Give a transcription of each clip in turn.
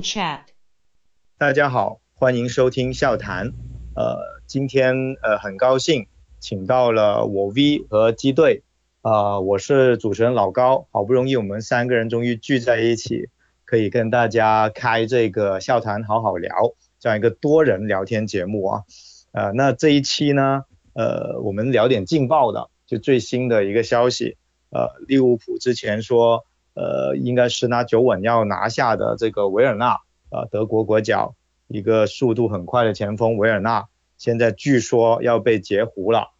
Chat。大家好，欢迎收听笑谈。呃，今天呃很高兴请到了我 V 和机队，啊，我是主持人老高，好不容易我们三个人终于聚在一起，可以跟大家开这个笑谈好好聊这样一个多人聊天节目啊。呃，那这一期呢，呃，我们聊点劲爆的，就最新的一个消息，呃，利物浦之前说。呃，应该是拿九稳要拿下的这个维尔纳，呃，德国国脚，一个速度很快的前锋维尔纳，现在据说要被截胡了，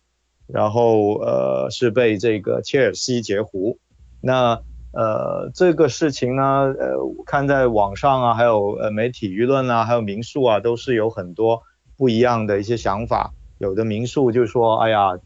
然后呃是被这个切尔西截胡，那呃这个事情呢，呃看在网上啊，还有呃媒体舆论啊，还有民宿啊，都是有很多不一样的一些想法，有的民宿就说，哎呀，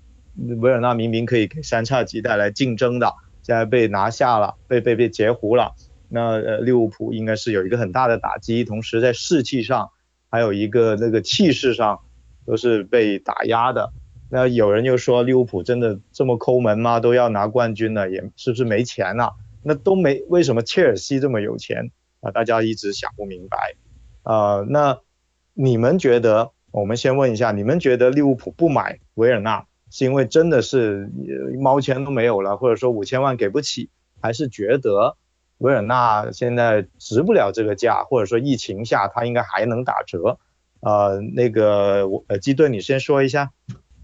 维尔纳明明可以给三叉戟带来竞争的。现在被拿下了，被被被截胡了。那呃，利物浦应该是有一个很大的打击，同时在士气上，还有一个那个气势上，都是被打压的。那有人又说利物浦真的这么抠门吗？都要拿冠军了，也是不是没钱了？那都没为什么切尔西这么有钱啊？大家一直想不明白。啊，那你们觉得？我们先问一下，你们觉得利物浦不买维尔纳？是因为真的是一毛钱都没有了，或者说五千万给不起，还是觉得维尔纳现在值不了这个价，或者说疫情下他应该还能打折？呃，那个呃基顿，你先说一下。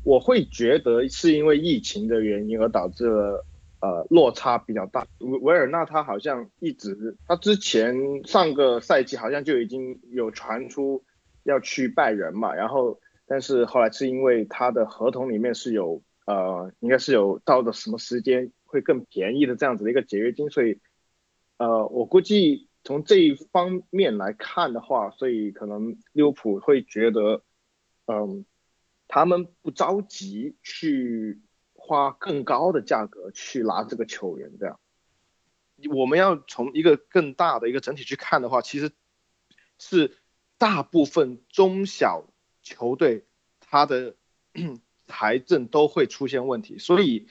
我会觉得是因为疫情的原因而导致了呃落差比较大。维维尔纳他好像一直，他之前上个赛季好像就已经有传出要去拜仁嘛，然后。但是后来是因为他的合同里面是有呃，应该是有到的什么时间会更便宜的这样子的一个解约金，所以呃，我估计从这一方面来看的话，所以可能利物浦会觉得，嗯，他们不着急去花更高的价格去拿这个球员，这样。我们要从一个更大的一个整体去看的话，其实是大部分中小。球队他的 财政都会出现问题，所以，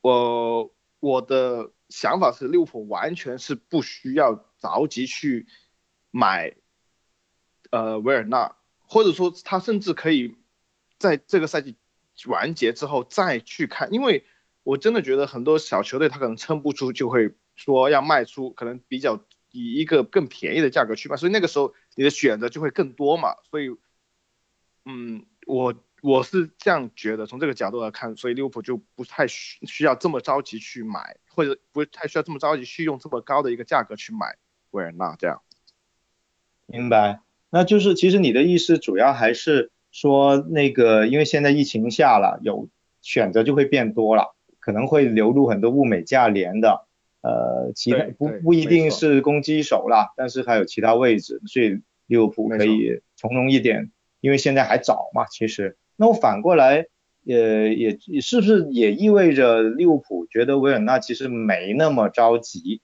我我的想法是，利物浦完全是不需要着急去买，呃，维尔纳，或者说他甚至可以在这个赛季完结之后再去看，因为我真的觉得很多小球队他可能撑不住，就会说要卖出，可能比较以一个更便宜的价格去卖，所以那个时候你的选择就会更多嘛，所以。嗯，我我是这样觉得，从这个角度来看，所以利物浦就不太需需要这么着急去买，或者不太需要这么着急去用这么高的一个价格去买维尔纳这样。明白，那就是其实你的意思主要还是说那个，因为现在疫情下了，有选择就会变多了，可能会流入很多物美价廉的，呃，其他不不一定是攻击手啦，但是还有其他位置，所以利物浦可以从容一点。因为现在还早嘛，其实，那我反过来，呃，也是不是也意味着利物浦觉得维尔纳其实没那么着急，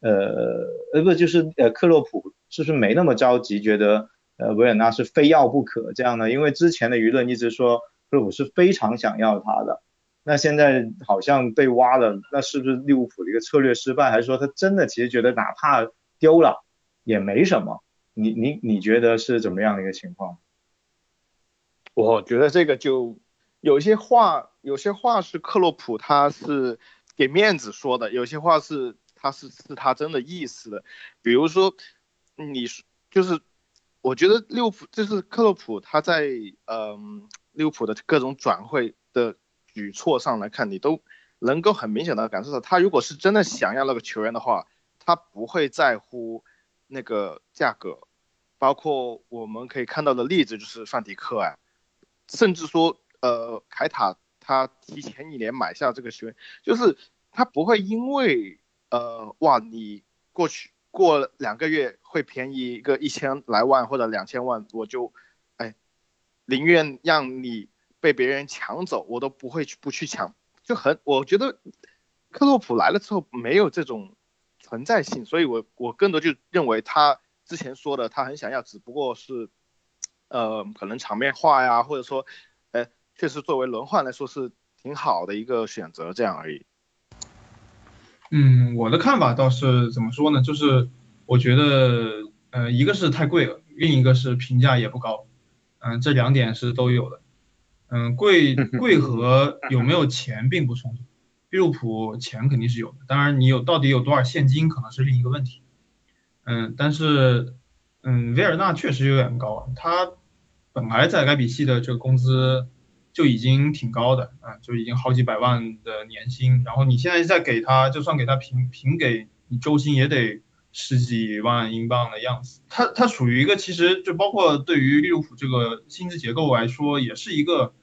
呃，呃不就是呃克洛普是不是没那么着急，觉得呃维尔纳是非要不可这样呢？因为之前的舆论一直说克洛普是非常想要他的，那现在好像被挖了，那是不是利物浦的一个策略失败，还是说他真的其实觉得哪怕丢了也没什么？你你你觉得是怎么样的一个情况？我觉得这个就有些话，有些话是克洛普他是给面子说的，有些话是他是是他真的意思的。比如说，你就是我觉得利物浦就是克洛普他在嗯利物浦的各种转会的举措上来看，你都能够很明显的感受到，他如果是真的想要那个球员的话，他不会在乎那个价格。包括我们可以看到的例子就是范迪克啊。甚至说，呃，凯塔他提前一年买下这个球员，就是他不会因为，呃，哇，你过去过两个月会便宜一个一千来万或者两千万，我就，哎，宁愿让你被别人抢走，我都不会去不去抢，就很，我觉得克洛普来了之后没有这种存在性，所以我我更多就认为他之前说的他很想要，只不过是。呃，可能场面化呀，或者说，呃，确实作为轮换来说是挺好的一个选择，这样而已。嗯，我的看法倒是怎么说呢？就是我觉得呃，一个是太贵了，另一个是评价也不高，嗯，这两点是都有的。嗯，贵 贵和有没有钱并不冲突，利物浦钱肯定是有的，当然你有到底有多少现金可能是另一个问题。嗯，但是嗯，维尔纳确实有点高，他本来在莱比锡的这个工资就已经挺高的啊，就已经好几百万的年薪，然后你现在再给他，就算给他平平给你周薪也得。十几万英镑的样子，它它属于一个其实就包括对于利物浦这个薪资结构来说，也是一个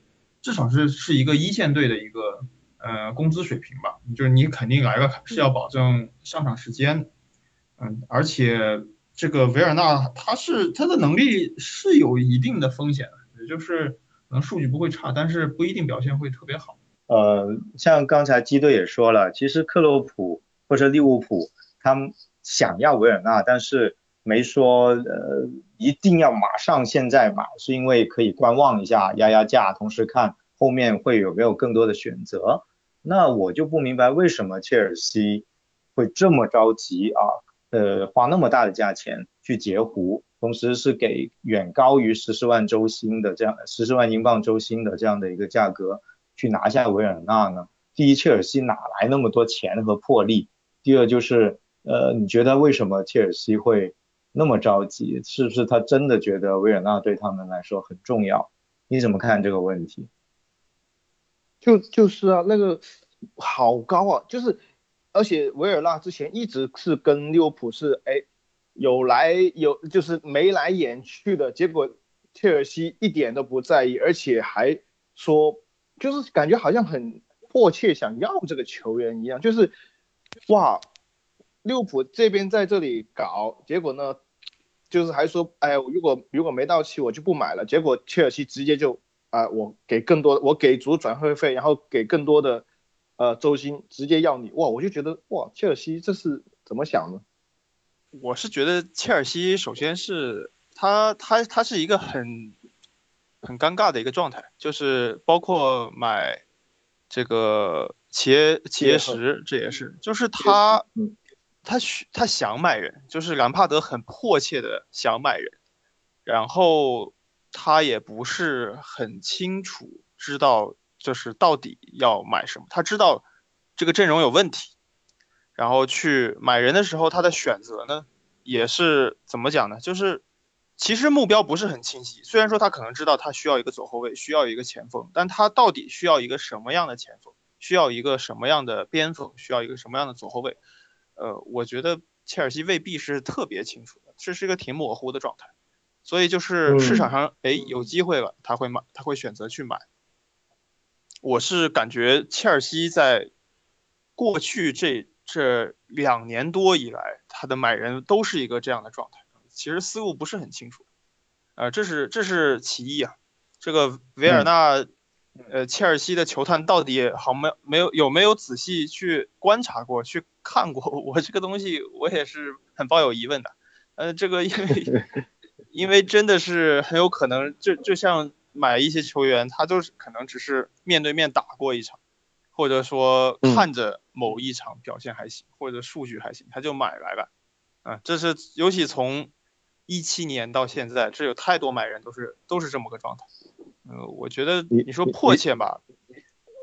至少是是一个一线队的一个呃工资水平吧。就是你肯定来了是要保证上场时间，嗯，而且这个维尔纳他是他的能力是有一定的风险的，也就是可能数据不会差，但是不一定表现会特别好。呃，像刚才基队也说了，其实克洛普或者利物浦他们。想要维尔纳，但是没说呃一定要马上现在买，是因为可以观望一下压压价，同时看后面会有没有更多的选择。那我就不明白为什么切尔西会这么着急啊，呃花那么大的价钱去截胡，同时是给远高于十四万周薪的这样十四万英镑周薪的这样的一个价格去拿下维尔纳呢？第一，切尔西哪来那么多钱和魄力？第二就是。呃，你觉得为什么切尔西会那么着急？是不是他真的觉得维尔纳对他们来说很重要？你怎么看这个问题？就就是啊，那个好高啊，就是而且维尔纳之前一直是跟利物浦是哎有来有就是眉来眼去的，结果切尔西一点都不在意，而且还说就是感觉好像很迫切想要这个球员一样，就是哇。利物浦这边在这里搞，结果呢，就是还说，哎，如果如果没到期，我就不买了。结果切尔西直接就，啊，我给更多，我给足转会费，然后给更多的，呃，周薪，直接要你。哇，我就觉得，哇，切尔西这是怎么想的？我是觉得切尔西首先是他他他是一个很很尴尬的一个状态，就是包括买这个企业企业石，这也是，就是他。他需他想买人，就是兰帕德很迫切的想买人，然后他也不是很清楚知道就是到底要买什么，他知道这个阵容有问题，然后去买人的时候，他的选择呢也是怎么讲呢？就是其实目标不是很清晰，虽然说他可能知道他需要一个左后卫，需要一个前锋，但他到底需要一个什么样的前锋，需要一个什么样的边锋，需要一个什么样的左后卫？呃，我觉得切尔西未必是特别清楚的，这是一个挺模糊的状态，所以就是市场上哎有机会了，他会买，他会选择去买。我是感觉切尔西在过去这这两年多以来，他的买人都是一个这样的状态，其实思路不是很清楚，呃，这是这是其一啊，这个维尔纳。呃，切尔西的球探到底好没没有有没有仔细去观察过去看过？我这个东西我也是很抱有疑问的。呃，这个因为 因为真的是很有可能，就就像买一些球员，他就是可能只是面对面打过一场，或者说看着某一场表现还行，或者数据还行，他就买来了。啊，这是尤其从一七年到现在，这有太多买人都是都是这么个状态。呃，我觉得你说迫切吧，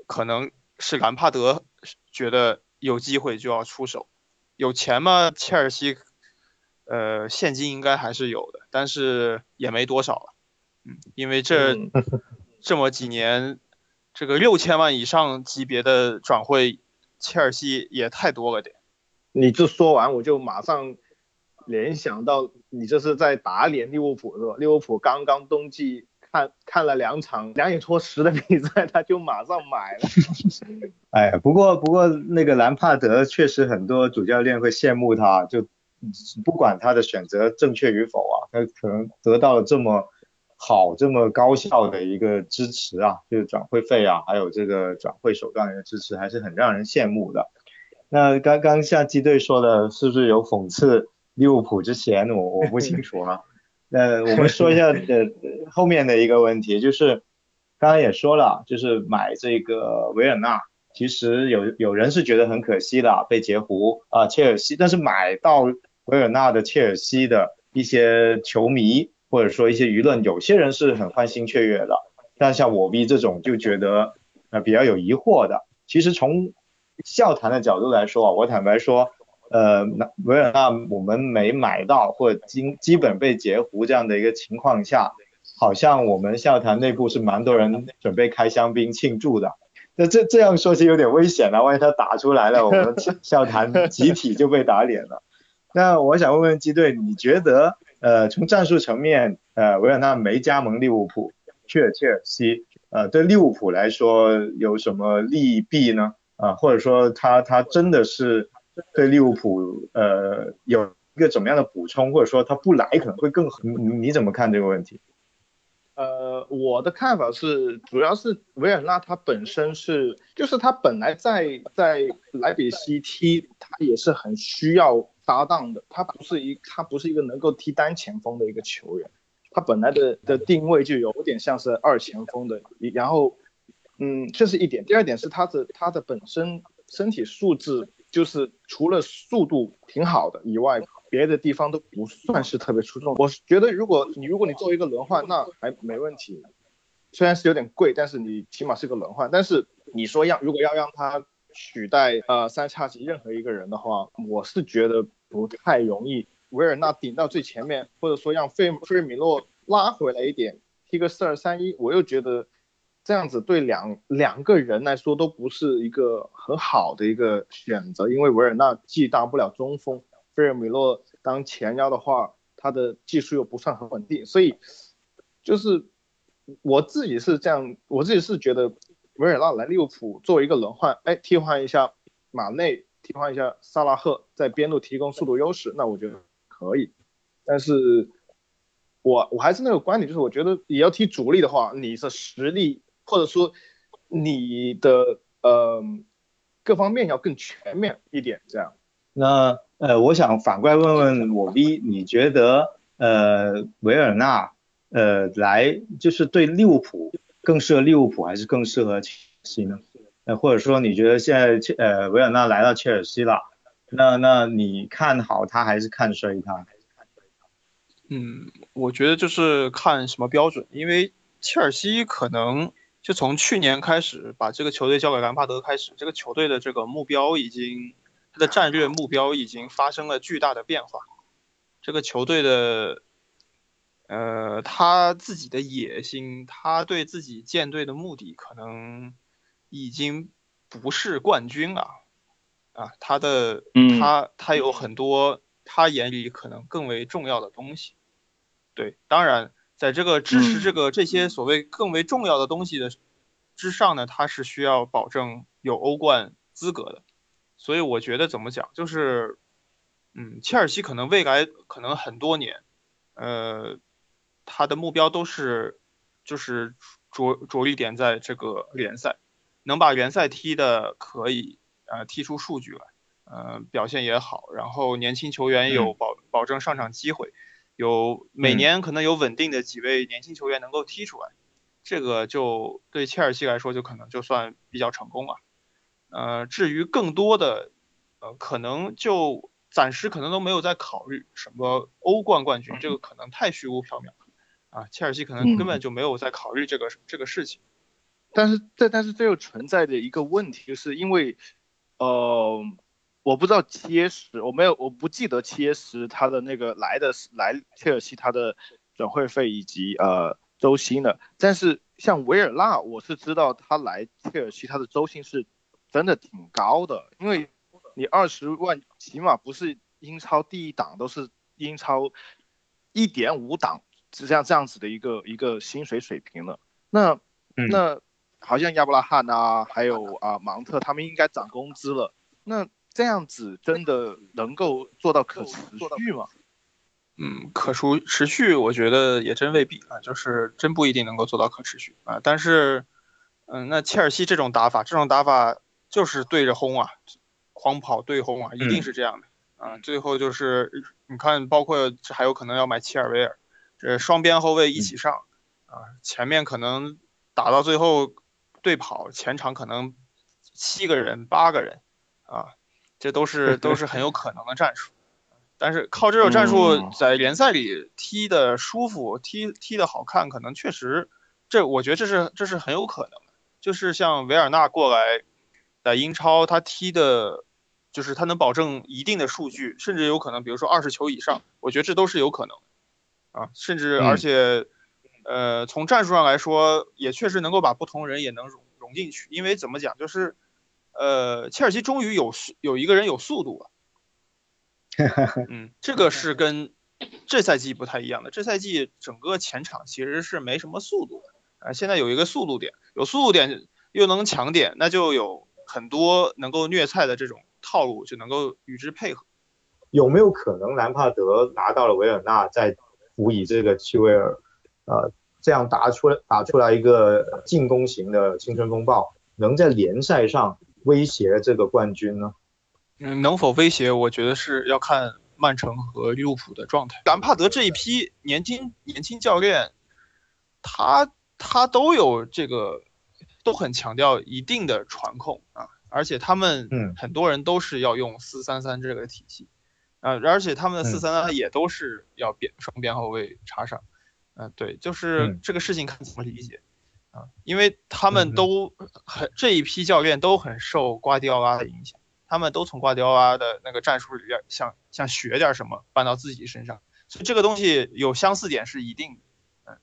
可能是兰帕德觉得有机会就要出手，有钱吗？切尔西，呃，现金应该还是有的，但是也没多少了，嗯，因为这这么几年，这个六千万以上级别的转会，切尔西也太多了点。你这说完，我就马上联想到你这是在打脸利物浦是吧？利物浦刚刚冬季。看看了两场两眼戳实的比赛，他就马上买了。哎，不过不过那个兰帕德确实很多主教练会羡慕他，就不管他的选择正确与否啊，他可能得到了这么好这么高效的一个支持啊，就是转会费啊，还有这个转会手段的支持，还是很让人羡慕的。那刚刚像基队说的，是不是有讽刺利物浦之前？我我不清楚啊。那我们说一下呃后面的一个问题，就是刚刚也说了，就是买这个维尔纳，其实有有人是觉得很可惜的，被截胡啊切尔西，但是买到维尔纳的切尔西的一些球迷或者说一些舆论，有些人是很欢欣雀跃的，但像我 V 这种就觉得呃比较有疑惑的。其实从笑谈的角度来说，我坦白说，呃，维尔纳我们没买到或者基基本被截胡这样的一个情况下，好像我们笑谈内部是蛮多人准备开香槟庆祝的。那这这样说其实有点危险了，万一他打出来了，我们笑谈集体就被打脸了。那我想问问基队，你觉得呃从战术层面，呃维尔纳没加盟利物浦，去了切尔西，呃对利物浦来说有什么利弊呢？啊，或者说他他真的是对利物浦呃有一个怎么样的补充，或者说他不来可能会更好？你你怎么看这个问题？呃，我的看法是，主要是维尔纳他本身是，就是他本来在在莱比锡踢，他也是很需要搭档的，他不是一他不是一个能够踢单前锋的一个球员，他本来的的定位就有点像是二前锋的，然后，嗯，这是一点，第二点是他的他的本身身体素质，就是除了速度挺好的以外。别的地方都不算是特别出众，我觉得如果你如果你作为一个轮换，那还没问题，虽然是有点贵，但是你起码是个轮换。但是你说要如果要让他取代呃三叉戟任何一个人的话，我是觉得不太容易。维尔纳顶到最前面，或者说让费费米洛拉回来一点，踢个四二三一，我又觉得这样子对两两个人来说都不是一个很好的一个选择，因为维尔纳既当不了中锋。费尔米洛当前腰的话，他的技术又不算很稳定，所以就是我自己是这样，我自己是觉得维尔纳来利物浦作为一个轮换，哎，替换一下马内，替换一下萨拉赫，在边路提供速度优势，那我觉得可以。但是我我还是那个观点，就是我觉得你要踢主力的话，你的实力或者说你的呃各方面要更全面一点，这样。那呃，我想反过来问问我 V，你觉得呃维尔纳呃来就是对利物浦更适合利物浦还是更适合切尔西呢？呃或者说你觉得现在切呃维尔纳来到切尔西了，那那你看好他还是看衰他？嗯，我觉得就是看什么标准，因为切尔西可能就从去年开始把这个球队交给兰帕德开始，这个球队的这个目标已经。他的战略目标已经发生了巨大的变化，这个球队的，呃，他自己的野心，他对自己建队的目的可能已经不是冠军了，啊，他的，他他有很多他眼里可能更为重要的东西，对，当然，在这个支持这个这些所谓更为重要的东西的之上呢，他是需要保证有欧冠资格的。所以我觉得怎么讲，就是，嗯，切尔西可能未来可能很多年，呃，他的目标都是，就是着着力点在这个联赛，能把联赛踢的可以，呃，踢出数据来，呃，表现也好，然后年轻球员有保保证上场机会，有每年可能有稳定的几位年轻球员能够踢出来，这个就对切尔西来说就可能就算比较成功了。呃，至于更多的，呃，可能就暂时可能都没有在考虑什么欧冠冠军，这个可能太虚无缥缈了，啊，切尔西可能根本就没有在考虑这个这个事情。但是这但是这又存在着一个问题，就是因为，呃，我不知道切什，我没有我不记得切什他的那个来的来切尔西他的转会费以及呃周薪的，但是像维尔纳，我是知道他来切尔西他的周薪是。真的挺高的，因为你二十万起码不是英超第一档，都是英超一点五档，是这样这样子的一个一个薪水水平了。那那好像亚伯拉罕啊，还有啊芒特他们应该涨工资了。那这样子真的能够做到可持续吗？嗯，可持持续，我觉得也真未必啊，就是真不一定能够做到可持续啊。但是，嗯，那切尔西这种打法，这种打法。就是对着轰啊，狂跑对轰啊，一定是这样的啊。最后就是你看，包括还有可能要买切尔维尔，这双边后卫一起上啊，前面可能打到最后对跑，前场可能七个人八个人啊，这都是 都是很有可能的战术。但是靠这种战术在联赛里踢的舒服，踢踢的好看，可能确实，这我觉得这是这是很有可能的。就是像维尔纳过来在英超，他踢的，就是他能保证一定的数据，甚至有可能，比如说二十球以上，我觉得这都是有可能啊，甚至而且，呃，从战术上来说，也确实能够把不同人也能融融进去，因为怎么讲，就是，呃，切尔西终于有有一个人有速度了。嗯，这个是跟这赛季不太一样的。这赛季整个前场其实是没什么速度的啊。现在有一个速度点，有速度点又能抢点，那就有很多能够虐菜的这种套路，就能够与之配合。有没有可能兰帕德拿到了维尔纳，再辅以这个齐维尔，呃，这样打出来打出来一个进攻型的青春风暴，能在联赛上威胁这个冠军呢？嗯，能否威胁？我觉得是要看曼城和利物浦的状态。兰帕德这一批年轻年轻教练，他他都有这个，都很强调一定的传控啊，而且他们很多人都是要用四三三这个体系啊，而且他们的四三三也都是要边双边后卫插上，嗯，对，就是这个事情看怎么理解啊，因为他们都很这一批教练都很受瓜迪奥拉的影响。他们都从瓜迪奥拉的那个战术里边想想学点什么搬到自己身上，所以这个东西有相似点是一定的。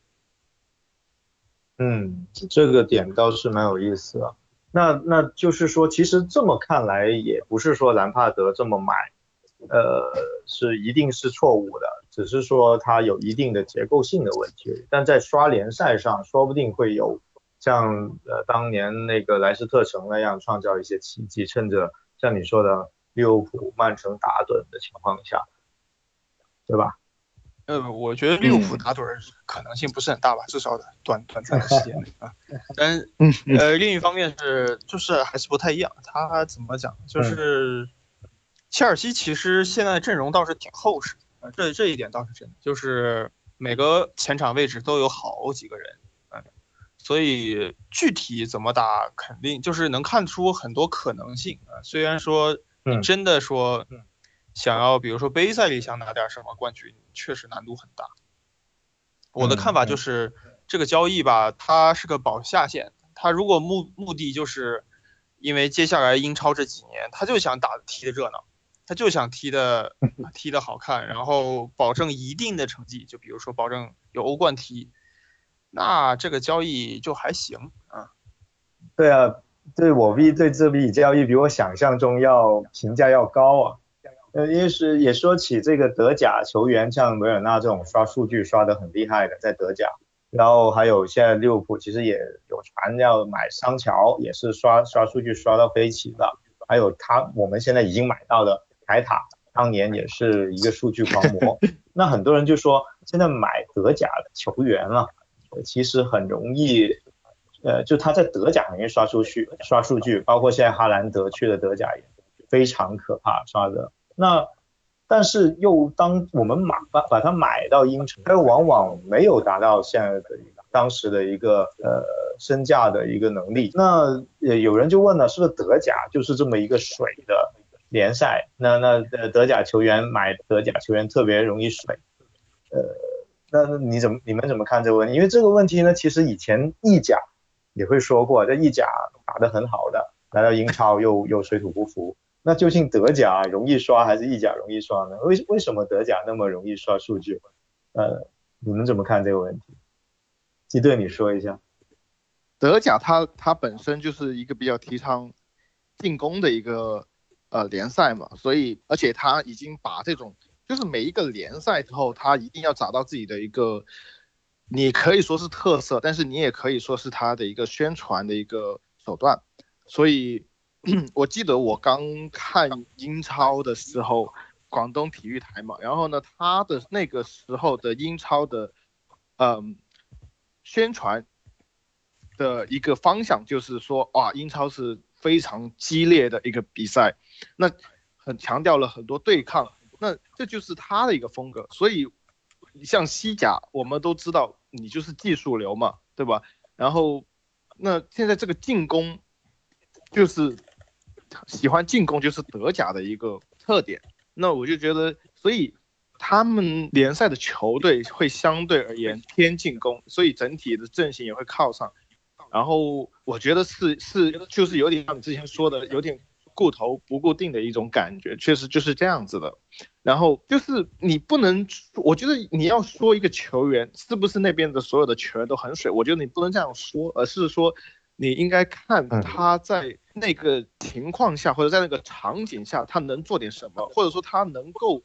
嗯，这个点倒是蛮有意思啊。那那就是说，其实这么看来，也不是说兰帕德这么买，呃，是一定是错误的，只是说它有一定的结构性的问题。但在刷联赛上，说不定会有像呃当年那个莱斯特城那样创造一些奇迹，趁着。像你说的，利物浦、曼城打盹的情况下，对吧？呃，我觉得利物浦打盹可能性不是很大吧，至少短短暂的时间内 啊。但呃，另一方面是就是还是不太一样。他怎么讲？就是切尔西其实现在阵容倒是挺厚实，这这一点倒是真的，就是每个前场位置都有好几个人。所以具体怎么打，肯定就是能看出很多可能性啊。虽然说你真的说想要，比如说杯赛里想拿点什么冠军，确实难度很大。我的看法就是，这个交易吧，它是个保下限。他如果目目的就是，因为接下来英超这几年，他就想打踢的热闹，他就想踢的 踢的好看，然后保证一定的成绩，就比如说保证有欧冠踢。那这个交易就还行啊。对啊，对我比对这笔交易比我想象中要评价要高啊。呃，因为是也说起这个德甲球员，像维尔纳这种刷数据刷的很厉害的，在德甲，然后还有现在利物浦其实也有传要买桑乔，也是刷刷数据刷到飞起的。还有他我们现在已经买到的凯塔，当年也是一个数据狂魔。那很多人就说，现在买德甲的球员了。其实很容易，呃，就他在德甲很容易刷出去刷数据，包括现在哈兰德去了德甲也非常可怕刷的。那但是又当我们买把把它买到英超，他又往往没有达到现在的当时的一个呃身价的一个能力。那有人就问了，是不是德甲就是这么一个水的联赛？那那德甲球员买德甲球员特别容易水，呃。那那你怎么你们怎么看这个问题？因为这个问题呢，其实以前意甲也会说过，在意甲打得很好的，来到英超又又水土不服。那究竟德甲容易刷还是意甲容易刷呢？为为什么德甲那么容易刷数据？呃，你们怎么看这个问题？基队，你说一下。德甲它它本身就是一个比较提倡进攻的一个呃联赛嘛，所以而且他已经把这种。就是每一个联赛之后，他一定要找到自己的一个，你可以说是特色，但是你也可以说是他的一个宣传的一个手段。所以，我记得我刚看英超的时候，广东体育台嘛，然后呢，他的那个时候的英超的，嗯，宣传的一个方向就是说，哇，英超是非常激烈的一个比赛，那很强调了很多对抗。那这就是他的一个风格，所以像西甲，我们都知道你就是技术流嘛，对吧？然后那现在这个进攻，就是喜欢进攻，就是德甲的一个特点。那我就觉得，所以他们联赛的球队会相对而言偏进攻，所以整体的阵型也会靠上。然后我觉得是是就是有点像你之前说的，有点顾头不固定的一种感觉，确实就是这样子的。然后就是你不能，我觉得你要说一个球员是不是那边的所有的球员都很水，我觉得你不能这样说，而是说你应该看他在那个情况下或者在那个场景下他能做点什么，或者说他能够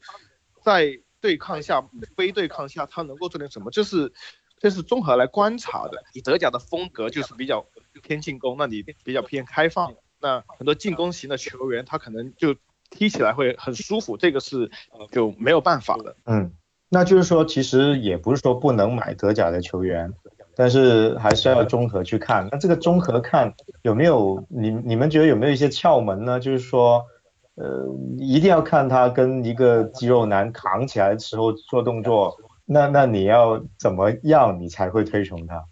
在对抗下、非对抗下他能够做点什么，就是这是综合来观察的。你德甲的风格就是比较偏进攻，那你比较偏开放，那很多进攻型的球员他可能就。踢起来会很舒服，这个是就没有办法的。嗯，那就是说，其实也不是说不能买德甲的球员，但是还是要综合去看。那这个综合看有没有你你们觉得有没有一些窍门呢？就是说，呃，一定要看他跟一个肌肉男扛起来的时候做动作，那那你要怎么样你才会推崇他？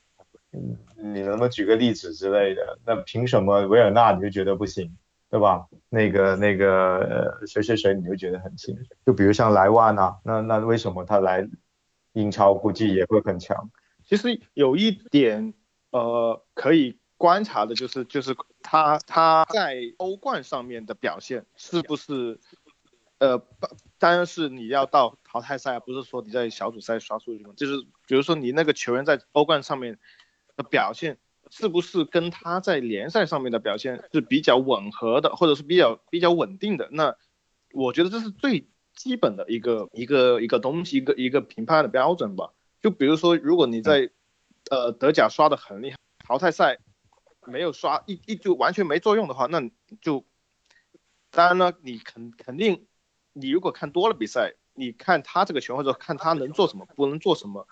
你能不能举个例子之类的？那凭什么维尔纳你就觉得不行？对吧？那个那个，谁谁谁，你就觉得很行。就比如像莱万呐，那那为什么他来英超估计也会很强？其实有一点呃可以观察的就是，就是他他在欧冠上面的表现是不是呃，当然是你要到淘汰赛，不是说你在小组赛刷数据嘛。就是比如说你那个球员在欧冠上面的表现。是不是跟他在联赛上面的表现是比较吻合的，或者是比较比较稳定的？那我觉得这是最基本的一个一个一个东西，一个一个评判的标准吧。就比如说，如果你在呃德甲刷的很厉害，淘汰赛没有刷一一就完全没作用的话，那就当然了，你肯肯定你如果看多了比赛，你看他这个球或者看他能做什么，不能做什么，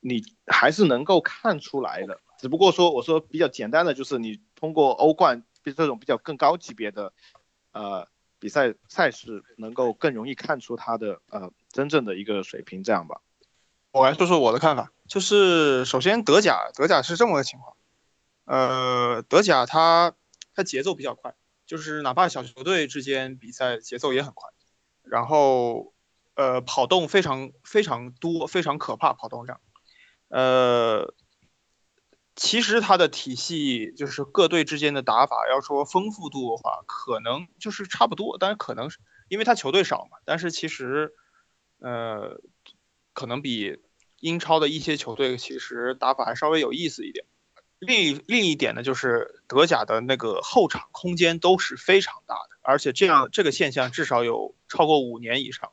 你还是能够看出来的。只不过说，我说比较简单的就是你通过欧冠这种比较更高级别的呃比赛赛事，能够更容易看出他的呃真正的一个水平，这样吧。我来说说我的看法，就是首先德甲，德甲是这么个情况，呃，德甲它它节奏比较快，就是哪怕小球队之间比赛节奏也很快，然后呃跑动非常非常多，非常可怕，跑动量，呃。其实它的体系就是各队之间的打法，要说丰富度的话，可能就是差不多。但是可能是因为它球队少嘛。但是其实，呃，可能比英超的一些球队其实打法还稍微有意思一点。另一另一点呢，就是德甲的那个后场空间都是非常大的，而且这样这个现象至少有超过五年以上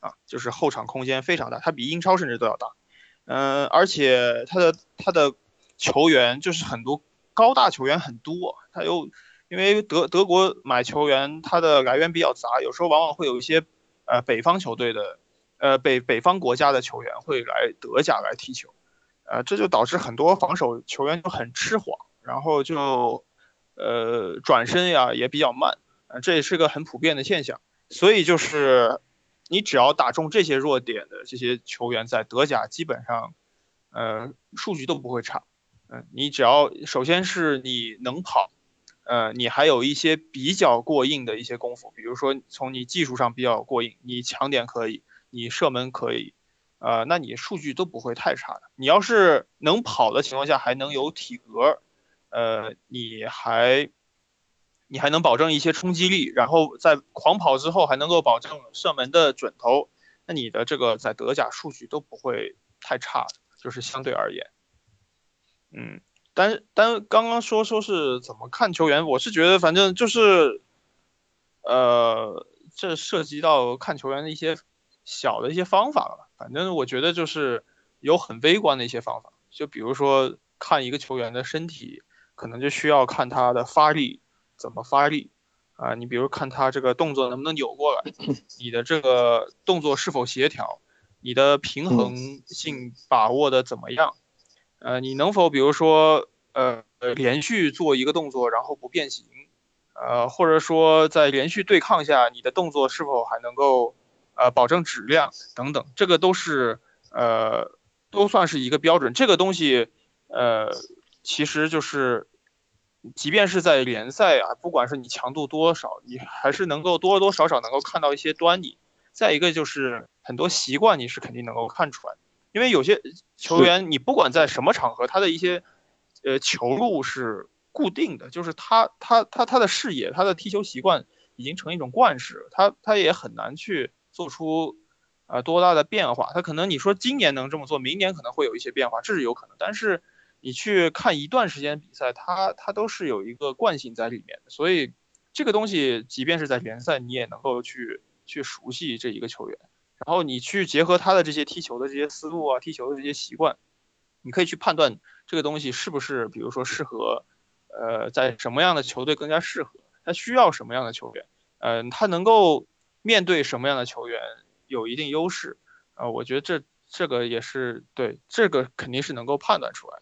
啊，就是后场空间非常大，它比英超甚至都要大。嗯，而且它的它的。球员就是很多高大球员很多，他又因为德德国买球员，他的来源比较杂，有时候往往会有一些呃北方球队的呃北北方国家的球员会来德甲来踢球，呃这就导致很多防守球员就很痴晃，然后就呃转身呀也比较慢，呃这也是个很普遍的现象，所以就是你只要打中这些弱点的这些球员，在德甲基本上呃数据都不会差。嗯，你只要首先是你能跑，呃，你还有一些比较过硬的一些功夫，比如说从你技术上比较过硬，你抢点可以，你射门可以，呃，那你数据都不会太差的。你要是能跑的情况下，还能有体格，呃，你还你还能保证一些冲击力，然后在狂跑之后还能够保证射门的准头，那你的这个在德甲数据都不会太差，就是相对而言。嗯，但但刚刚说说是怎么看球员，我是觉得反正就是，呃，这涉及到看球员的一些小的一些方法了。反正我觉得就是有很微观的一些方法，就比如说看一个球员的身体，可能就需要看他的发力怎么发力啊。你比如看他这个动作能不能扭过来，你的这个动作是否协调，你的平衡性把握的怎么样。呃，你能否比如说，呃，连续做一个动作，然后不变形，呃，或者说在连续对抗下，你的动作是否还能够，呃，保证质量等等，这个都是，呃，都算是一个标准。这个东西，呃，其实就是，即便是在联赛啊，不管是你强度多少，你还是能够多多少少能够看到一些端倪。再一个就是很多习惯你是肯定能够看出来的，因为有些球员你不管在什么场合，他的一些呃球路是固定的，就是他他他他的视野，他的踢球习惯已经成一种惯式，他他也很难去做出啊多大的变化。他可能你说今年能这么做，明年可能会有一些变化，这是有可能，但是。你去看一段时间比赛，它它都是有一个惯性在里面的，所以这个东西即便是在联赛，你也能够去去熟悉这一个球员，然后你去结合他的这些踢球的这些思路啊，踢球的这些习惯，你可以去判断这个东西是不是，比如说适合，呃，在什么样的球队更加适合，他需要什么样的球员，嗯，他能够面对什么样的球员有一定优势，啊，我觉得这这个也是对，这个肯定是能够判断出来。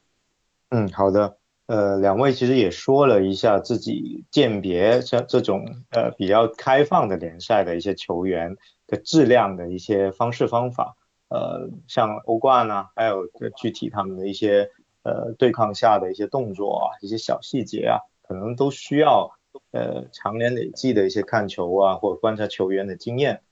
嗯，好的。呃，两位其实也说了一下自己鉴别像这种呃比较开放的联赛的一些球员的质量的一些方式方法。呃，像欧冠啊，还有具体他们的一些呃对抗下的一些动作啊，一些小细节啊，可能都需要呃长年累计的一些看球啊或者观察球员的经验，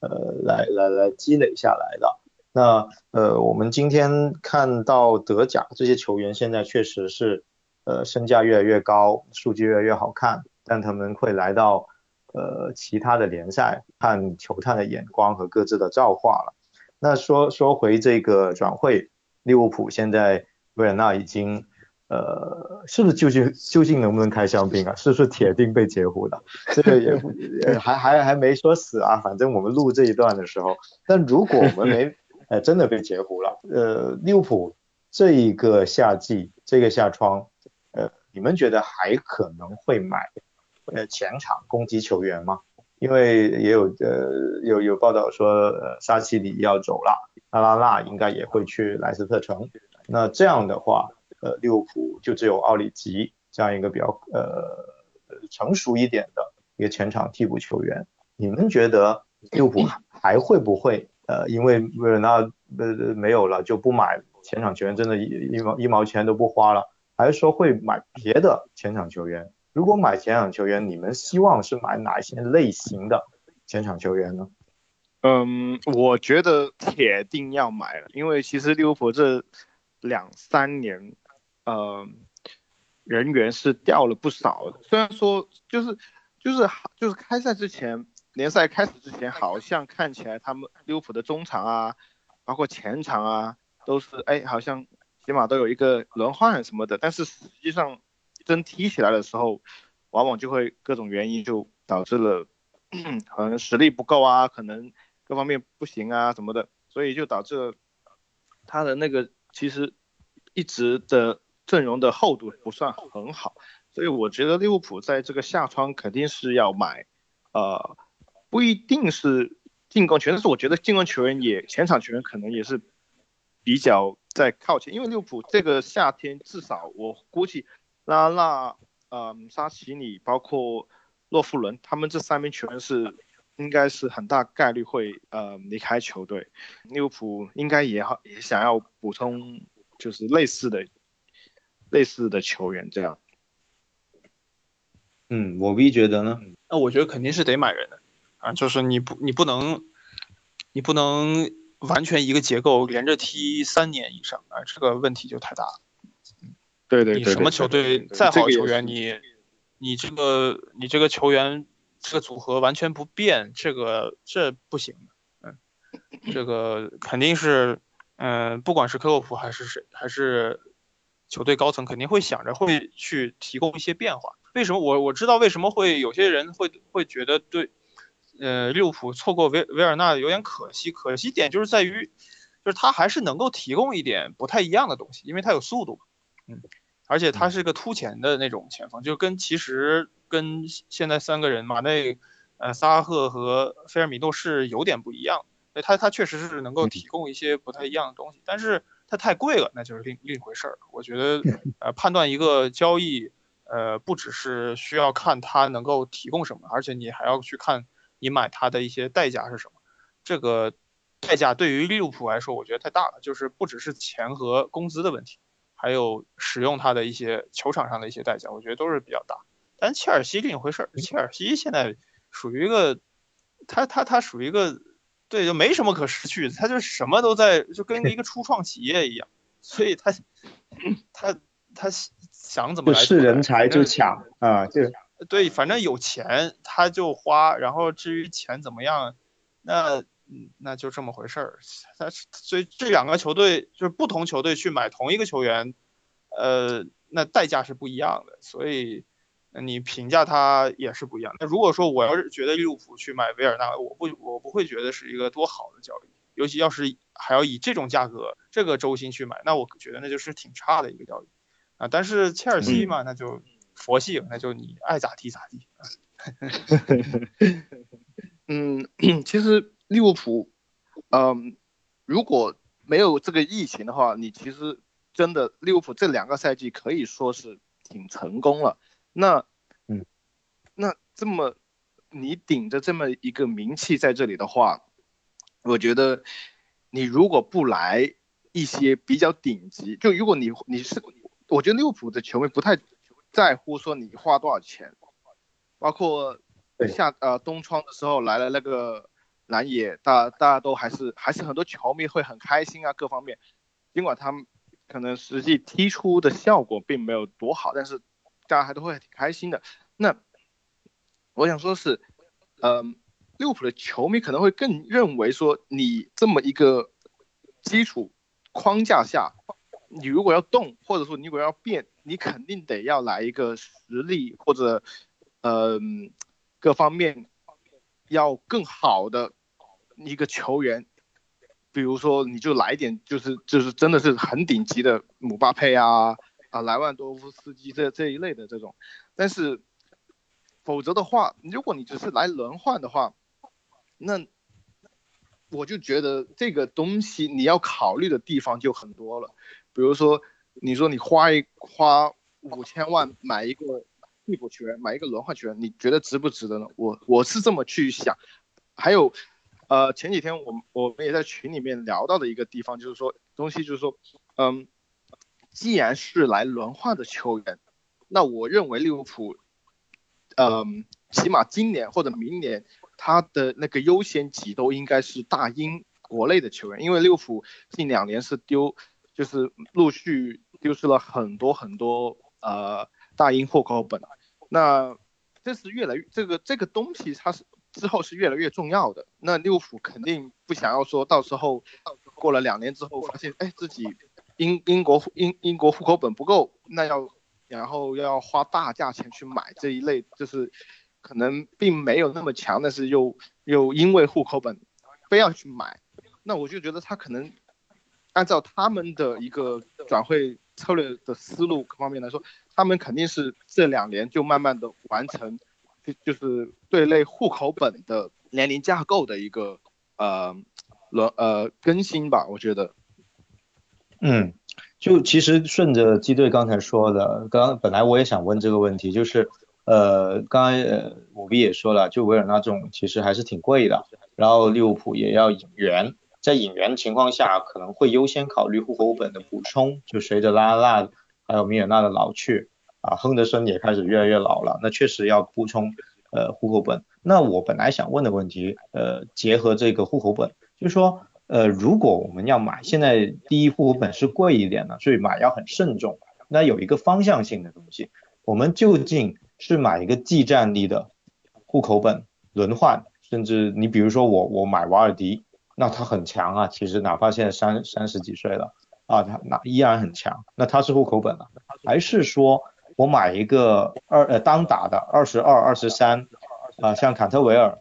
呃来来来积累下来的。那呃，我们今天看到德甲这些球员现在确实是呃身价越来越高，数据越来越好看，但他们会来到呃其他的联赛看球探的眼光和各自的造化了。那说说回这个转会，利物浦现在维尔纳已经呃是不是究竟究竟能不能开香槟啊？是不是铁定被截胡的？这个也 还还还没说死啊，反正我们录这一段的时候，但如果我们没呃，真的被截胡了。呃，利物浦这一个夏季，这个夏窗，呃，你们觉得还可能会买呃前场攻击球员吗？因为也有呃有有报道说，呃，沙奇里要走了，阿拉纳应该也会去莱斯特城。那这样的话，呃，利物浦就只有奥里吉这样一个比较呃成熟一点的一个前场替补球员。你们觉得利物浦还会不会？呃，因为维尔纳呃没有了，就不买前场球员，真的，一一毛一毛钱都不花了，还是说会买别的前场球员？如果买前场球员，你们希望是买哪些类型的前场球员呢？嗯，我觉得铁定要买了，因为其实利物浦这两三年，呃，人员是掉了不少的，虽然说就是就是就是开赛之前。联赛开始之前，好像看起来他们利物浦的中场啊，包括前场啊，都是哎，好像起码都有一个轮换什么的。但是实际上真踢起来的时候，往往就会各种原因就导致了，可能实力不够啊，可能各方面不行啊什么的，所以就导致了他的那个其实一直的阵容的厚度不算很好。所以我觉得利物浦在这个夏窗肯定是要买，呃。不一定是进攻球员，但是我觉得进攻球员也前场球员可能也是比较在靠前，因为利物浦这个夏天至少我估计拉拉、嗯沙奇里包括洛夫伦他们这三名球员是应该是很大概率会呃离开球队，利物浦应该也好也想要补充就是类似的类似的球员这样。嗯，我 V 觉得呢，那我觉得肯定是得买人的。啊，就是你不，你不能，你不能完全一个结构连着踢三年以上啊，这个问题就太大了。对对对，你什么球队再好球员，你你这个你这个球员这个组合完全不变，这个这不行的。嗯，这个肯定是，嗯，不管是克洛普还是谁，还是球队高层，肯定会想着会去提供一些变化。为什么我我知道为什么会有些人会会觉得对。呃，利物浦错过维维尔纳有点可惜，可惜点就是在于，就是他还是能够提供一点不太一样的东西，因为他有速度，嗯，而且他是个突前的那种前锋，就跟其实跟现在三个人马内、呃萨拉赫和菲尔米诺是有点不一样，他他确实是能够提供一些不太一样的东西，但是他太贵了，那就是另另一回事儿。我觉得 呃判断一个交易，呃不只是需要看他能够提供什么，而且你还要去看。你买它的一些代价是什么？这个代价对于利物浦来说，我觉得太大了，就是不只是钱和工资的问题，还有使用它的一些球场上的一些代价，我觉得都是比较大。但切尔西另一回事儿，切尔西现在属于一个，他他他属于一个对，就没什么可失去，他就什么都在，就跟一个初创企业一样，所以他他他想怎么来是人才就抢啊，就对，反正有钱他就花，然后至于钱怎么样，那那就这么回事儿。他所以这两个球队就是不同球队去买同一个球员，呃，那代价是不一样的，所以。你评价他也是不一样。那如果说我要是觉得利物浦去买维尔纳，我不我不会觉得是一个多好的交易，尤其要是还要以这种价格、这个周薪去买，那我觉得那就是挺差的一个交易啊。但是切尔西嘛，那就佛系，那就你爱咋地咋地。嗯，其实利物浦，嗯，如果没有这个疫情的话，你其实真的利物浦这两个赛季可以说是挺成功了。那，嗯，那这么你顶着这么一个名气在这里的话，我觉得你如果不来一些比较顶级，就如果你你是，我觉得利物浦的球迷不太在乎说你花多少钱，包括夏呃冬窗的时候来了那个蓝野，大大家都还是还是很多球迷会很开心啊，各方面，尽管他们可能实际踢出的效果并没有多好，但是。大家还都会挺开心的。那我想说是，嗯，利物浦的球迷可能会更认为说，你这么一个基础框架下，你如果要动，或者说你如果要变，你肯定得要来一个实力或者，嗯，各方面要更好的一个球员。比如说，你就来点，就是就是真的是很顶级的姆巴佩啊。啊，莱万多夫斯基这这一类的这种，但是，否则的话，如果你只是来轮换的话，那我就觉得这个东西你要考虑的地方就很多了。比如说，你说你花一花五千万买一个替补球员，买一个轮换球员，你觉得值不值得呢？我我是这么去想。还有，呃，前几天我我们也在群里面聊到的一个地方，就是说东西，就是说，嗯。既然是来轮换的球员，那我认为利物浦，嗯，起码今年或者明年，他的那个优先级都应该是大英国内的球员，因为利物浦近两年是丢，就是陆续丢失了很多很多呃大英户口本，那这是越来越这个这个东西它是之后是越来越重要的，那六府肯定不想要说到时候过了两年之后发现哎自己。英英国英英国户口本不够，那要然后要花大价钱去买这一类，就是可能并没有那么强，但是又又因为户口本非要去买，那我就觉得他可能按照他们的一个转会策略的思路各方面来说，他们肯定是这两年就慢慢的完成，就就是对类户口本的年龄架构的一个呃轮呃更新吧，我觉得。嗯，就其实顺着基队刚才说的，刚本来我也想问这个问题，就是呃，刚才呃我们也说了，就维尔纳这种其实还是挺贵的，然后利物浦也要引援，在引援情况下，可能会优先考虑户口本的补充，就随着拉拉还有米尔纳的老去，啊，亨德森也开始越来越老了，那确实要补充呃户口本。那我本来想问的问题，呃，结合这个户口本，就是说。呃，如果我们要买，现在第一户口本是贵一点的，所以买要很慎重。那有一个方向性的东西，我们究竟是买一个技战力的户口本轮换，甚至你比如说我我买瓦尔迪，那他很强啊，其实哪怕现在三三十几岁了啊，他那依然很强。那他是户口本啊，还是说我买一个二呃单打的二十二二十三啊，像坎特维尔。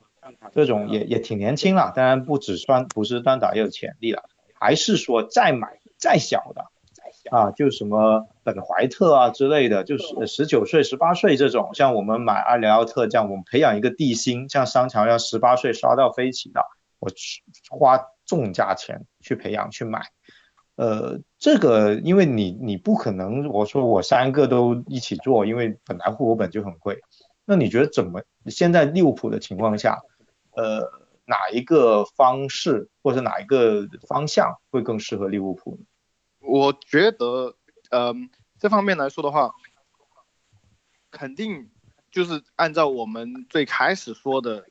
这种也也挺年轻了，当然不只算不是单打也有潜力了，还是说再买再小的啊，就什么本怀特啊之类的，就是十九岁十八岁这种，像我们买阿里奥特这样，我们培养一个地心，像商桥要十八岁刷到飞起的，我去花重价钱去培养去买，呃，这个因为你你不可能我说我三个都一起做，因为本来户口本就很贵，那你觉得怎么现在利物浦的情况下？呃，哪一个方式或者哪一个方向会更适合利物浦？我觉得，呃，这方面来说的话，肯定就是按照我们最开始说的，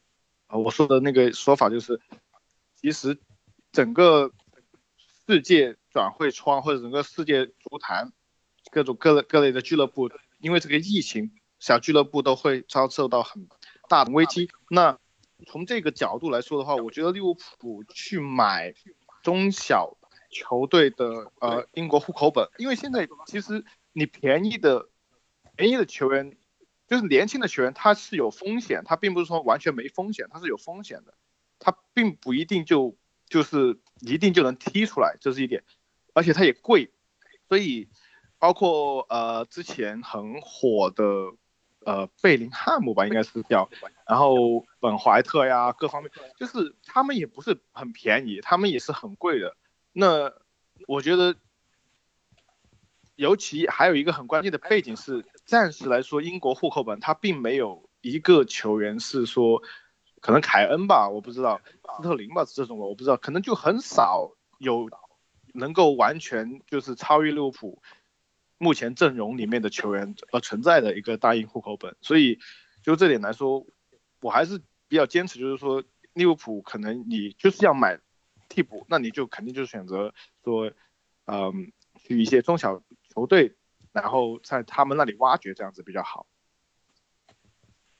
啊，我说的那个说法就是，其实整个世界转会窗或者整个世界足坛各种各类各类的俱乐部，因为这个疫情，小俱乐部都会遭受到很大的危机。那从这个角度来说的话，我觉得利物浦去买中小球队的呃英国户口本，因为现在其实你便宜的便宜的球员，就是年轻的球员，他是有风险，他并不是说完全没风险，他是有风险的，他并不一定就就是一定就能踢出来，这是一点，而且他也贵，所以包括呃之前很火的。呃，贝林汉姆吧，应该是叫，然后本怀特呀，各方面，就是他们也不是很便宜，他们也是很贵的。那我觉得，尤其还有一个很关键的背景是，暂时来说，英国户口本它并没有一个球员是说，可能凯恩吧，我不知道，斯特林吧这种我不知道，可能就很少有能够完全就是超越利物浦。目前阵容里面的球员而存在的一个大英户口本，所以就这点来说，我还是比较坚持，就是说利物浦可能你就是要买替补，那你就肯定就是选择说，嗯，去一些中小球队，然后在他们那里挖掘这样子比较好。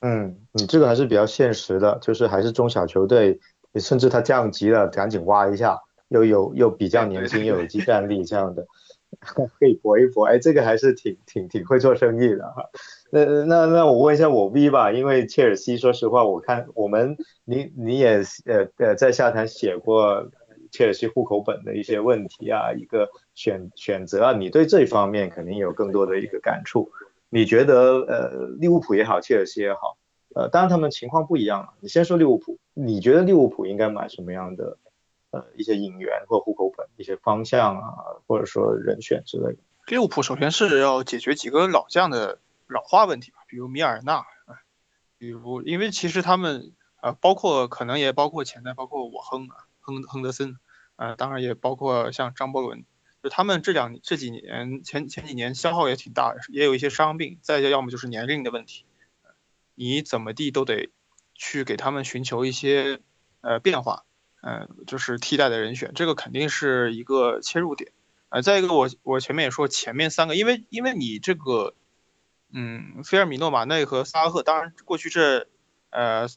嗯，你这个还是比较现实的，就是还是中小球队，甚至他降级了，赶紧挖一下，又有又比较年轻，又有激战力这样的。可以搏一搏，哎，这个还是挺挺挺会做生意的哈。那那那我问一下我 V 吧，因为切尔西，说实话，我看我们你你也呃呃在下谈写过切尔西户口本的一些问题啊，一个选选择啊，你对这方面肯定有更多的一个感触。你觉得呃利物浦也好，切尔西也好，呃当然他们情况不一样了。你先说利物浦，你觉得利物浦应该买什么样的？呃，一些引援或户口本，一些方向啊，或者说人选之类的。利物浦首先是要解决几个老将的老化问题吧，比如米尔纳，比如因为其实他们呃，包括可能也包括潜在包括我亨啊，亨亨德森啊，当然也包括像张伯伦，就他们这两这几年前前几年消耗也挺大，也有一些伤病，再一个要么就是年龄的问题，你怎么地都得去给他们寻求一些呃变化。嗯，就是替代的人选，这个肯定是一个切入点。呃，再一个，我我前面也说，前面三个，因为因为你这个，嗯，菲尔米诺、马内和萨拉赫，当然过去这呃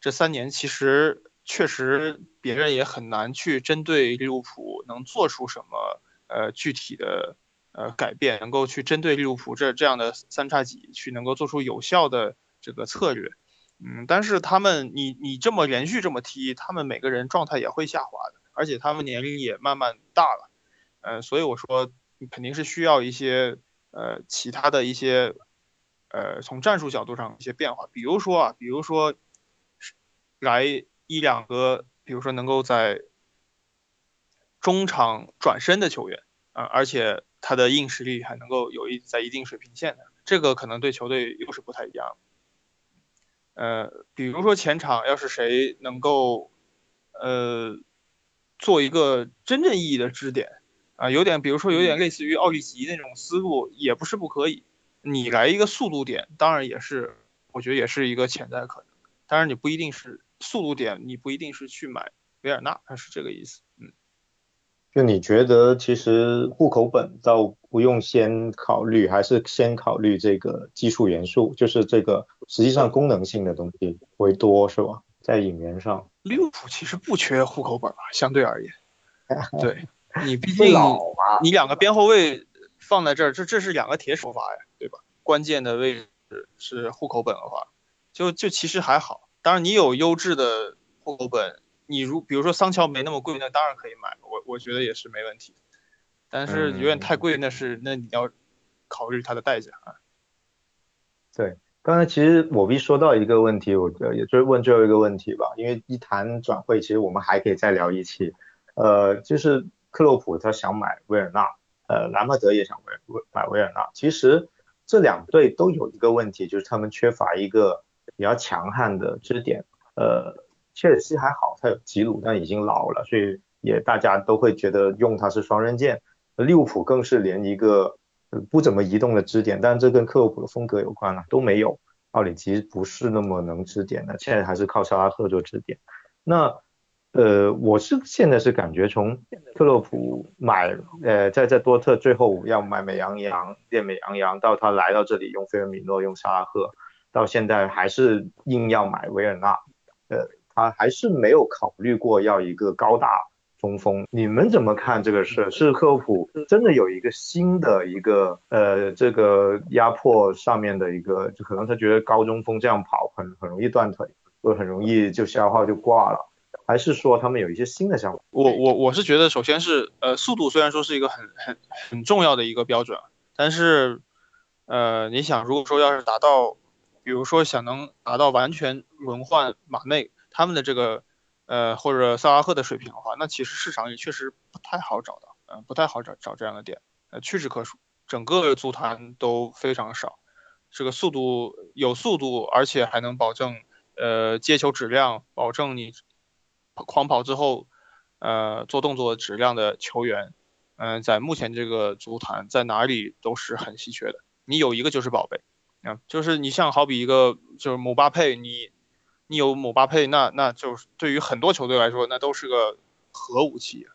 这三年，其实确实别人也很难去针对利物浦能做出什么呃具体的呃改变，能够去针对利物浦这这样的三叉戟去能够做出有效的这个策略。嗯，但是他们，你你这么连续这么踢，他们每个人状态也会下滑的，而且他们年龄也慢慢大了，呃，所以我说肯定是需要一些呃其他的一些呃从战术角度上一些变化，比如说啊，比如说来一两个，比如说能够在中场转身的球员啊，而且他的硬实力还能够有一在一定水平线的，这个可能对球队又是不太一样。呃，比如说前场要是谁能够，呃，做一个真正意义的支点啊，有点，比如说有点类似于奥利吉那种思路，也不是不可以。你来一个速度点，当然也是，我觉得也是一个潜在可能。当然你不一定是速度点，你不一定是去买维尔纳，他是这个意思，嗯。就你觉得，其实户口本倒不用先考虑，还是先考虑这个技术元素，就是这个实际上功能性的东西为多，是吧？在引援上，利物浦其实不缺户口本吧，相对而言。对你毕竟你两个边后卫放在这儿，这这是两个铁手法呀，对吧？关键的位置是户口本的话，就就其实还好。当然你有优质的户口本。你如比如说桑乔没那么贵，那当然可以买，我我觉得也是没问题。但是有点太贵，那是那你要考虑它的代价啊。对，刚才其实我一说到一个问题，我也就是问最后一个问题吧，因为一谈转会，其实我们还可以再聊一期。呃，就是克洛普他想买维尔纳，呃，兰帕德也想维买维尔纳。其实这两队都有一个问题，就是他们缺乏一个比较强悍的支点，呃。切尔西还好，他有吉鲁，但已经老了，所以也大家都会觉得用他是双刃剑。利物浦更是连一个不怎么移动的支点，但这跟克洛普的风格有关了，都没有。奥里奇不是那么能支点的，现在还是靠萨拉赫做支点。那呃，我是现在是感觉从特洛普买，呃，在在多特最后要买美羊羊，练美羊羊，到他来到这里用菲尔米诺，用萨拉赫，到现在还是硬要买维尔纳，呃，他还是没有考虑过要一个高大中锋。你们怎么看这个事？是科普真的有一个新的一个，呃，这个压迫上面的一个，就可能他觉得高中锋这样跑很很容易断腿，或者很容易就消耗就挂了。还是说他们有一些新的想法？我我我是觉得，首先是呃速度虽然说是一个很很很重要的一个标准，但是呃你想如果说要是达到，比如说想能达到完全轮换马内他们的这个呃或者萨拉赫的水平的话，那其实市场也确实不太好找到，嗯不太好找找这样的点，呃屈指可数，整个足坛都非常少，这个速度有速度，而且还能保证呃接球质量，保证你。狂跑之后，呃，做动作质量的球员，嗯，在目前这个足坛，在哪里都是很稀缺的。你有一个就是宝贝，啊，就是你像好比一个就是姆巴佩，你你有姆巴佩，那那就是对于很多球队来说，那都是个核武器。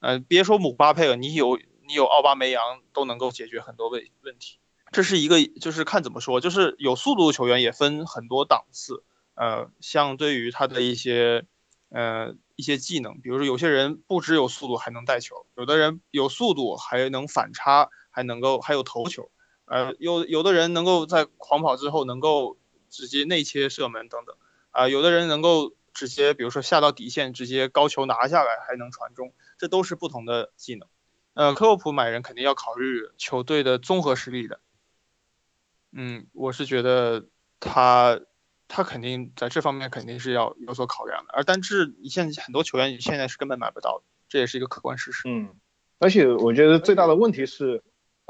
嗯，别说姆巴佩了，你有你有奥巴梅扬都能够解决很多问问题。这是一个就是看怎么说，就是有速度的球员也分很多档次，呃，相对于他的一些。呃，一些技能，比如说有些人不只有速度，还能带球；有的人有速度，还能反差，还能够还有头球。呃，有有的人能够在狂跑之后能够直接内切射门等等。啊，有的人能够直接，比如说下到底线直接高球拿下来，还能传中，这都是不同的技能。呃，科沃普买人肯定要考虑球队的综合实力的。嗯，我是觉得他。他肯定在这方面肯定是要有所考量的，而但是你现在很多球员现在是根本买不到的，这也是一个客观事实。嗯，而且我觉得最大的问题是，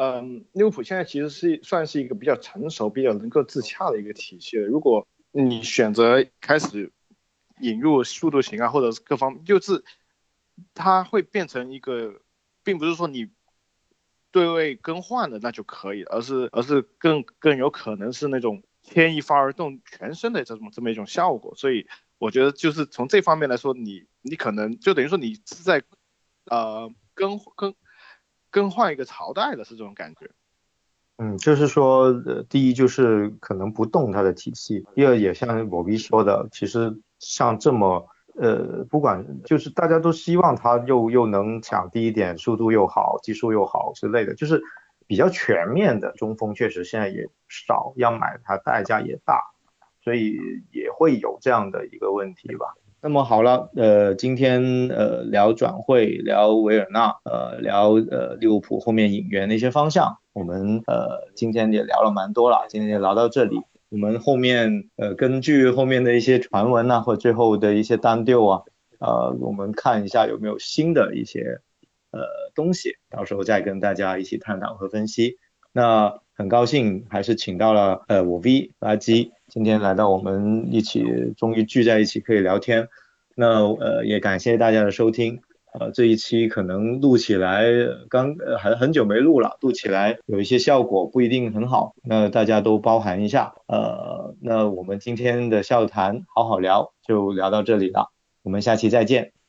嗯，利物浦现在其实是算是一个比较成熟、比较能够自洽的一个体系了。如果你选择开始引入速度型啊，或者是各方，就是它会变成一个，并不是说你对位更换的那就可以，而是而是更更有可能是那种。牵一发而动全身的这种这么一种效果，所以我觉得就是从这方面来说，你你可能就等于说你是在呃更更更换一个朝代的是这种感觉。嗯，就是说，呃，第一就是可能不动它的体系，第二也像我 V 说的，其实像这么呃不管就是大家都希望它又又能抢第一点，速度又好，技术又好之类的，就是。比较全面的中锋确实现在也少，要买它代价也大，所以也会有这样的一个问题吧。那么好了，呃，今天呃聊转会，聊维尔纳，呃聊呃利物浦后面引援的一些方向，我们呃今天也聊了蛮多了，今天就聊到这里。我们后面呃根据后面的一些传闻呐，或最后的一些单调啊，呃我们看一下有没有新的一些。呃，东西到时候再跟大家一起探讨和分析。那很高兴还是请到了呃我 V 垃圾今天来到我们一起，终于聚在一起可以聊天。那呃也感谢大家的收听。呃这一期可能录起来刚很很久没录了，录起来有一些效果不一定很好，那大家都包含一下。呃那我们今天的笑谈好好聊就聊到这里了，我们下期再见。